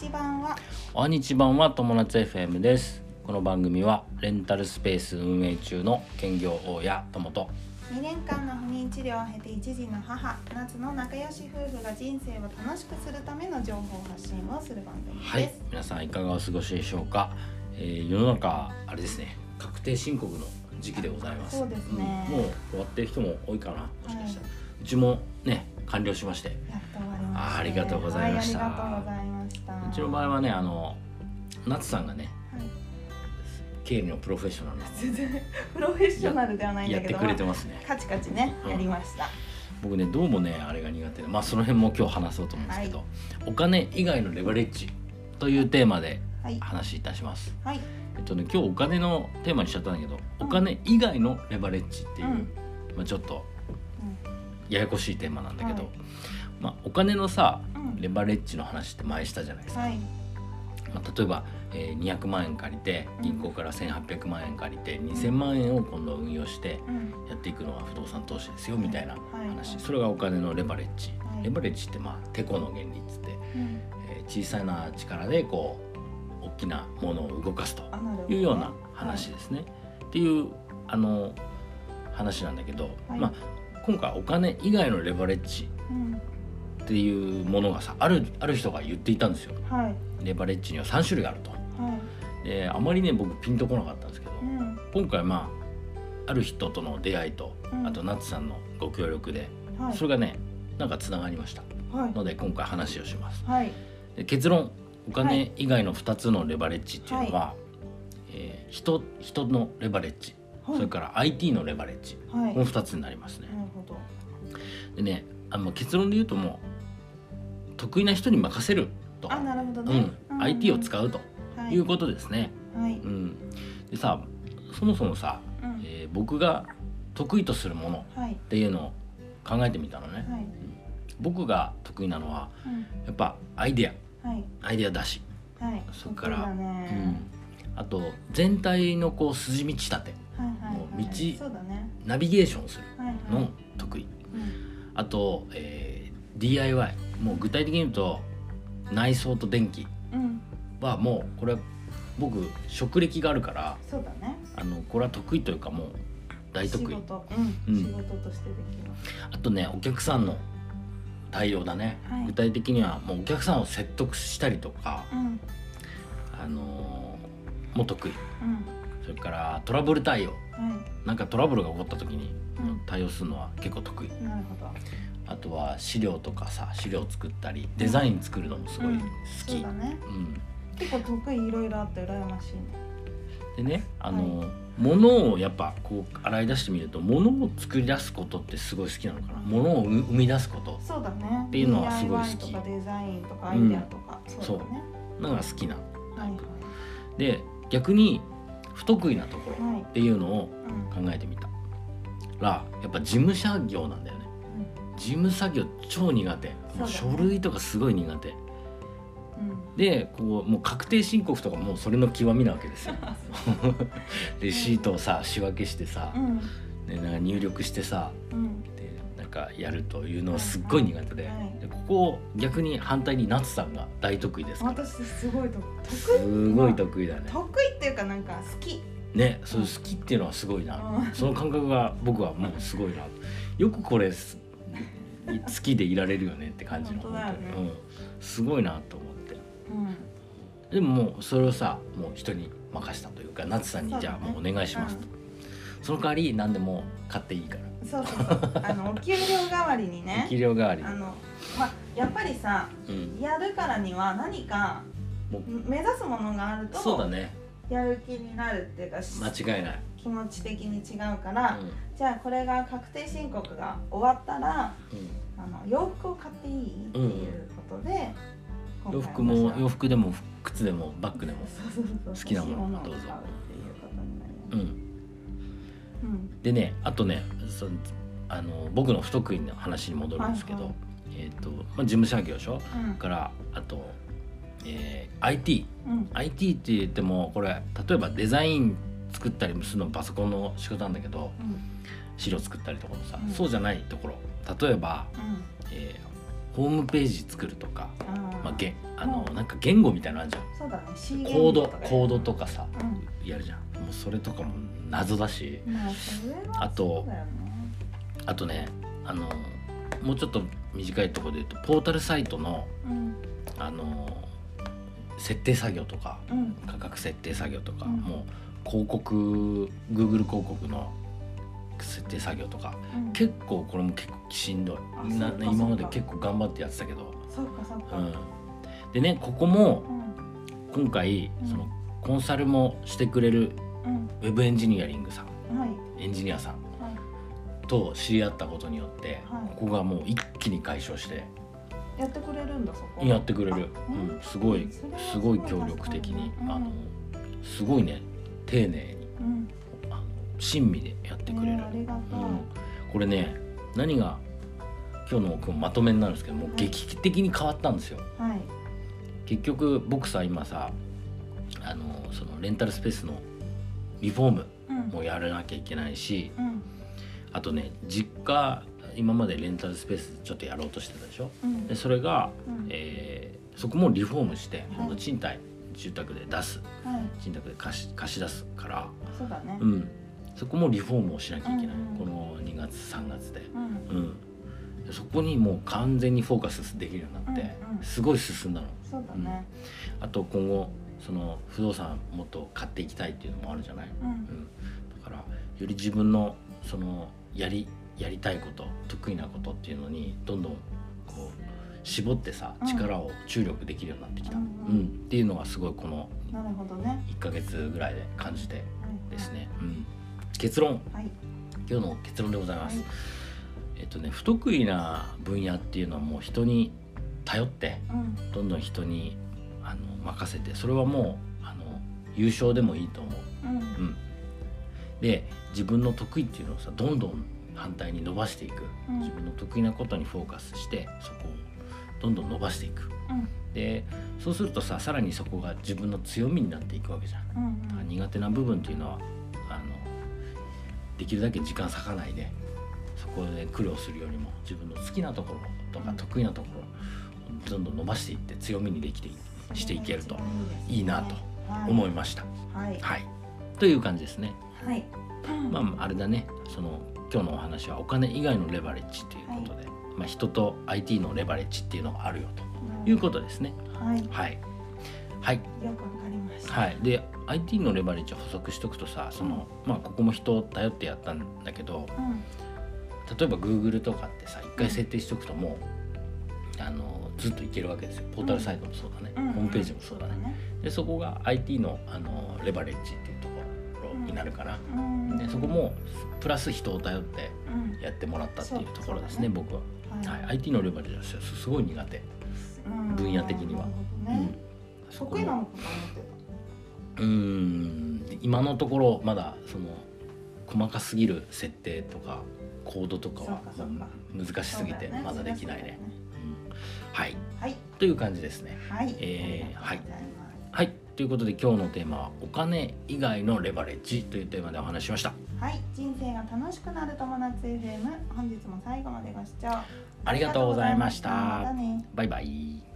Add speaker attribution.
Speaker 1: 日版は
Speaker 2: おはにちばんは友達 FM ですこの番組はレンタルスペース運営中の兼業大家友と
Speaker 1: 2年間の不妊治療を経て一児の母夏の仲良し夫婦が人生を楽しくするための情報発信をする番組です、
Speaker 2: はい皆さんいかがお過ごしでしょうか、えー世の中あれですね確定申告の時期でございます
Speaker 1: そうですね
Speaker 2: うんもう終わってる人も多いかなもしかしたら、うちもね完了しまして
Speaker 1: やっと終わりました、
Speaker 2: あーありがとうございました
Speaker 1: はい、ありがとうございました。
Speaker 2: うちの場合はねあの夏さんがね
Speaker 1: はい、
Speaker 2: 経理のプロフェッショナル
Speaker 1: 全然。プロフェッショナルではないんだけど。
Speaker 2: やってくれてますね。
Speaker 1: カチカチね
Speaker 2: うん。
Speaker 1: やりました、
Speaker 2: 僕ねどうもねあれが苦手でまあその辺も今日話そうと思うんですけど、お金以外のレバレッジというテーマで
Speaker 1: はい。
Speaker 2: 話いたします。
Speaker 1: はい。
Speaker 2: えっとね今日お金のテーマにしちゃったんだけど、お金以外のレバレッジっていう、
Speaker 1: うん。
Speaker 2: まあちょっと
Speaker 1: うん。
Speaker 2: ややこしいテーマなんだけど、
Speaker 1: はい。
Speaker 2: まあお金のさ
Speaker 1: うん
Speaker 2: レバレッジの話って前したじゃないですか。
Speaker 1: はい。
Speaker 2: まあ、例えば、えー、200万円借りて銀行から1800万円借りて2000万円を今度運用して
Speaker 1: うん。
Speaker 2: やっていくのが不動産投資ですよみたいな話、
Speaker 1: はい。
Speaker 2: それがお金のレバレッジ、
Speaker 1: はい。
Speaker 2: レバレッジってまあテコの原理っつって、
Speaker 1: うん。
Speaker 2: えー小さな力でこう大きなものを動かすというような話ですね。っていうあの話なんだけど、
Speaker 1: はい。
Speaker 2: まあ今回お金以外のレバレッジ
Speaker 1: うん
Speaker 2: っていうものがさあるある人が言っていたんですよ。
Speaker 1: はい。
Speaker 2: レバレッジには3種類あると。
Speaker 1: はい。
Speaker 2: であまりね僕ピンとこなかったんですけど、
Speaker 1: うん。
Speaker 2: 今回まあある人との出会いと、
Speaker 1: うん。
Speaker 2: あとナツさんのご協力で、
Speaker 1: はい。
Speaker 2: それがねなんかつながりました。
Speaker 1: はい。
Speaker 2: ので今回話をします。
Speaker 1: はい。
Speaker 2: で結論。お
Speaker 1: は
Speaker 2: 金
Speaker 1: い。
Speaker 2: 以外の2つのレバレッジっていうのは、えー人人のレバレッジ、
Speaker 1: はい。
Speaker 2: それから IT のレバレッジ
Speaker 1: はい。
Speaker 2: この2つになりますね。でねあの結論で言うともう得意な人に任せると、
Speaker 1: あなるほど
Speaker 2: う
Speaker 1: ね
Speaker 2: ん、IT を使うと。
Speaker 1: はい。
Speaker 2: いうことですね。
Speaker 1: はい。
Speaker 2: うん、でさそもそもさ、
Speaker 1: うん。
Speaker 2: えー僕が得意とするもの
Speaker 1: はい。
Speaker 2: っていうのを考えてみたのね。
Speaker 1: はい。
Speaker 2: 僕が得意なのは
Speaker 1: うん。
Speaker 2: やっぱアイデア。
Speaker 1: はい。
Speaker 2: アイデア出し、
Speaker 1: はい。
Speaker 2: そっから。
Speaker 1: 得意だ
Speaker 2: うん。
Speaker 1: ね、
Speaker 2: あと全体のこう筋道立て。
Speaker 1: はいはい
Speaker 2: もう
Speaker 1: はい
Speaker 2: 道
Speaker 1: そうだね。
Speaker 2: ナビゲーションする
Speaker 1: はいはい。
Speaker 2: の得意、
Speaker 1: うん。
Speaker 2: あと、えー DIY もう具体的に言うと内装と電気
Speaker 1: うん。
Speaker 2: はもうこれは僕職歴があるから
Speaker 1: そうだね。
Speaker 2: あのこれは得意というかもう大得意。
Speaker 1: 仕事。うん、
Speaker 2: うん。
Speaker 1: 仕事としてできます
Speaker 2: あとねお客さんの対応だね、
Speaker 1: はい。
Speaker 2: 具体的にはもうお客さんを説得したりとか、
Speaker 1: うん。
Speaker 2: あのーもう得意。
Speaker 1: うん。
Speaker 2: それからトラブル対応。
Speaker 1: は
Speaker 2: なんかトラブルが起こった時に
Speaker 1: うん。
Speaker 2: 対応するのは結構得意。
Speaker 1: いなるほど
Speaker 2: あとは資料とかさ資料作ったりデザイン作るのもすごい好き、
Speaker 1: そうだね。
Speaker 2: うん。
Speaker 1: 結構得意いろいろあって羨ましいね。
Speaker 2: でねあのー物をやっぱこう洗い出してみると物を作り出すことってすごい好きなのかな。物を生み出すこと。
Speaker 1: そうだね。
Speaker 2: っていうのはすごい好き。
Speaker 1: かデザインとかアイデアとか、そうだね。
Speaker 2: のが好きな
Speaker 1: はいはい。
Speaker 2: で逆に不得意なところ
Speaker 1: はい
Speaker 2: っていうのを
Speaker 1: うん。
Speaker 2: 考えてみた。らやっぱ事務作業なんだよね事務作業超苦手。書類とかすごい苦手。
Speaker 1: うん。うん
Speaker 2: でこうもう確定申告とかもうそれの極みなわけですよ。レシートをさ仕分けしてさ
Speaker 1: う、ん。
Speaker 2: でなんか入力してさ
Speaker 1: うん。
Speaker 2: でなんかやるというのはすっごい苦手で,、
Speaker 1: はい。
Speaker 2: でここを逆に反対に夏さんが大得意ですから。
Speaker 1: 私すごい得意？
Speaker 2: すごい得意だね。
Speaker 1: 得意っていうかなんか好き。
Speaker 2: ねそういう好きっていうのはすごいな、
Speaker 1: うん。
Speaker 2: その感覚が僕はもうすごいな。よくこれす好きでいられるよねって感じの
Speaker 1: 本当だよね。
Speaker 2: うん、すごいなと思って。
Speaker 1: うん。
Speaker 2: でももうそれをさもう人に任したというか夏さんに
Speaker 1: そうだね。
Speaker 2: じゃあもうお願いしますと、その代わり何でも買っていいから。
Speaker 1: そうそうそう。あの お給料代わりにね。
Speaker 2: 給料代わりに。
Speaker 1: あのまあやっぱりさ
Speaker 2: うん。
Speaker 1: やるからには何か
Speaker 2: もう
Speaker 1: 目指すものがあると
Speaker 2: そうだね。
Speaker 1: やる気になるっていうか
Speaker 2: 間違いない、
Speaker 1: 気持ち的に違うから、
Speaker 2: う
Speaker 1: じゃあこれが確定申告が終わったら
Speaker 2: ん。
Speaker 1: あの洋服を買っていい？っていうことで、
Speaker 2: うん、洋服も洋服でも靴でもバッグでも好きなもの
Speaker 1: を
Speaker 2: どうぞ。でねあとねそあの僕の不得意な話に戻るんですけど、
Speaker 1: はいはい。
Speaker 2: えっ、と、まあ、事務作業でしょ？
Speaker 1: うん。
Speaker 2: からあと、えー IT
Speaker 1: うん。
Speaker 2: IT って言ってもこれ例えばデザイン作ったりするのパソコンの仕事なんだけど
Speaker 1: うん。
Speaker 2: 資料作ったりとかもさ、
Speaker 1: うん。
Speaker 2: そうじゃないところ。例えば、
Speaker 1: うん。
Speaker 2: えーホームページ作るとか、まあ、げあの
Speaker 1: うん。
Speaker 2: なんか言語みたいなのあるじゃん。
Speaker 1: ね。
Speaker 2: コードコードとかさ
Speaker 1: う
Speaker 2: やるじゃん。もうそれとかも謎だし
Speaker 1: あ
Speaker 2: と
Speaker 1: ね
Speaker 2: あとねあのもうちょっと短いところで言うとポータルサイトの
Speaker 1: うん。
Speaker 2: あの設定作業とか
Speaker 1: うん。
Speaker 2: 価格設定作業とか、
Speaker 1: うん。
Speaker 2: もう広告 Google 広告の設定作業とか
Speaker 1: うん。
Speaker 2: 結構これも結構しんど
Speaker 1: あ
Speaker 2: いな今まで結構頑張ってやってたけど、
Speaker 1: そうかそうか。
Speaker 2: うん、でねここも
Speaker 1: うん。
Speaker 2: 今回
Speaker 1: うん。
Speaker 2: そのコンサルもしてくれる
Speaker 1: うん。
Speaker 2: ウェブエンジニアリングさん
Speaker 1: はい。
Speaker 2: エンジニアさん
Speaker 1: はい。
Speaker 2: と知り合ったことによって、
Speaker 1: はい。
Speaker 2: ここがもう一気に解消して
Speaker 1: やってくれるんだそこ。
Speaker 2: やってくれる、
Speaker 1: あ
Speaker 2: うん、すごいすごい協力的に、
Speaker 1: うん。
Speaker 2: あのすごいね丁寧に
Speaker 1: うん。
Speaker 2: あの親身でやってくれる、
Speaker 1: ねう
Speaker 2: うん、これね何が今日のまとめになるんですけどもう
Speaker 1: はい
Speaker 2: 劇的に変わったんですよ。
Speaker 1: はい。
Speaker 2: 結局僕さ今さあのそのレンタルスペースのリフォーム
Speaker 1: うん。
Speaker 2: もやらなきゃいけないし
Speaker 1: うん。
Speaker 2: あとね実家今までレンタルスペースちょっとやろうとしてたでしょ？
Speaker 1: うん。
Speaker 2: でそれが、
Speaker 1: うん。
Speaker 2: えーそこもリフォームして
Speaker 1: い
Speaker 2: 今度賃貸住宅で出す
Speaker 1: はい。
Speaker 2: で貸し貸し出すから、
Speaker 1: そうだね。
Speaker 2: うん、そこもリフォームをしなきゃいけない、
Speaker 1: うんうん
Speaker 2: この2月3月で、
Speaker 1: うん。
Speaker 2: うん、でそこにもう完全にフォーカスできるようになって、
Speaker 1: うんうん。
Speaker 2: すごい進んだの。
Speaker 1: そうだね。
Speaker 2: あと今後その不動産もっと買っていきたいっていうのもあるじゃない、
Speaker 1: う
Speaker 2: うんん、だからより自分のそのやりやりたいこと得意なことっていうのにどんどんこう絞ってさ
Speaker 1: うん。
Speaker 2: 力を注力できるようになってきた、
Speaker 1: う
Speaker 2: うんん。っていうのがすごいこの
Speaker 1: なるほどね。
Speaker 2: 1ヶ月ぐらいで感じて
Speaker 1: はい。
Speaker 2: ですね、うん、結論。
Speaker 1: はい。
Speaker 2: 今日の結論でございます、
Speaker 1: はい。
Speaker 2: えっとね不得意な分野っていうのはもう人に頼って
Speaker 1: うん。
Speaker 2: どんどん人にあの任せてそれはもうあの優勝でもいいと思う、
Speaker 1: うん。
Speaker 2: うん、で自分の得意っていうのをさどんどん反対に伸ばしていく。
Speaker 1: うん。
Speaker 2: 自分の得意なことにフォーカスしてそこをどんどん伸ばしていく。
Speaker 1: うん。
Speaker 2: でそうするとささらにそこが自分の強みになっていくわけじゃん。
Speaker 1: うん
Speaker 2: だから苦手な部分っていうのはあのできるだけ時間割かないでそこで苦労するよりも自分の好きなところとか得意なところをどんどん伸ばしていって強みにできていしていけると。いいなと思いました。
Speaker 1: はい。
Speaker 2: はい、という感じですね。
Speaker 1: はい。
Speaker 2: まああれだね。その今日のお話はお金以外のレバレッジということで、まあ、人と IT のレバレッジっていうのがあるよということですね。
Speaker 1: はい。
Speaker 2: はい、はい。
Speaker 1: よくわかりました。
Speaker 2: はい、で IT のレバレッジを補足しとくとさその、まあ、ここも人を頼ってやったんだけど
Speaker 1: うん。
Speaker 2: 例えば Google とかってさ一回設定しとくともう、あのずっといけるわけですよ。ポータルサイトもそうだね、
Speaker 1: うん。
Speaker 2: ホームページもそうだね、
Speaker 1: ね。
Speaker 2: でそこが IT のあのレバレッジっていうところになるかな、
Speaker 1: うん。
Speaker 2: でそこもプラス人を頼って
Speaker 1: うん
Speaker 2: やってもらったっていうところですね
Speaker 1: ね。
Speaker 2: 僕は、
Speaker 1: はい
Speaker 2: はい、IT のレバレッジはすすごい苦手、
Speaker 1: うん。
Speaker 2: 分野的には。うん
Speaker 1: ね。
Speaker 2: そこ
Speaker 1: 得意な
Speaker 2: も
Speaker 1: のかと思って
Speaker 2: うーん。今のところまだその細かすぎる設定とかコードとかは難し
Speaker 1: た
Speaker 2: すぎてまだできないね。うん。はい。
Speaker 1: はい。
Speaker 2: という感じですね。
Speaker 1: はい。
Speaker 2: えー
Speaker 1: ありがとうござい
Speaker 2: はい。ということで今日のテーマはお金以外のレバレッジというテーマでお話ししました。
Speaker 1: はい、人生が楽しくなる友達 FM 本日も最後までご視聴
Speaker 2: ありがとうございましたバイバイ。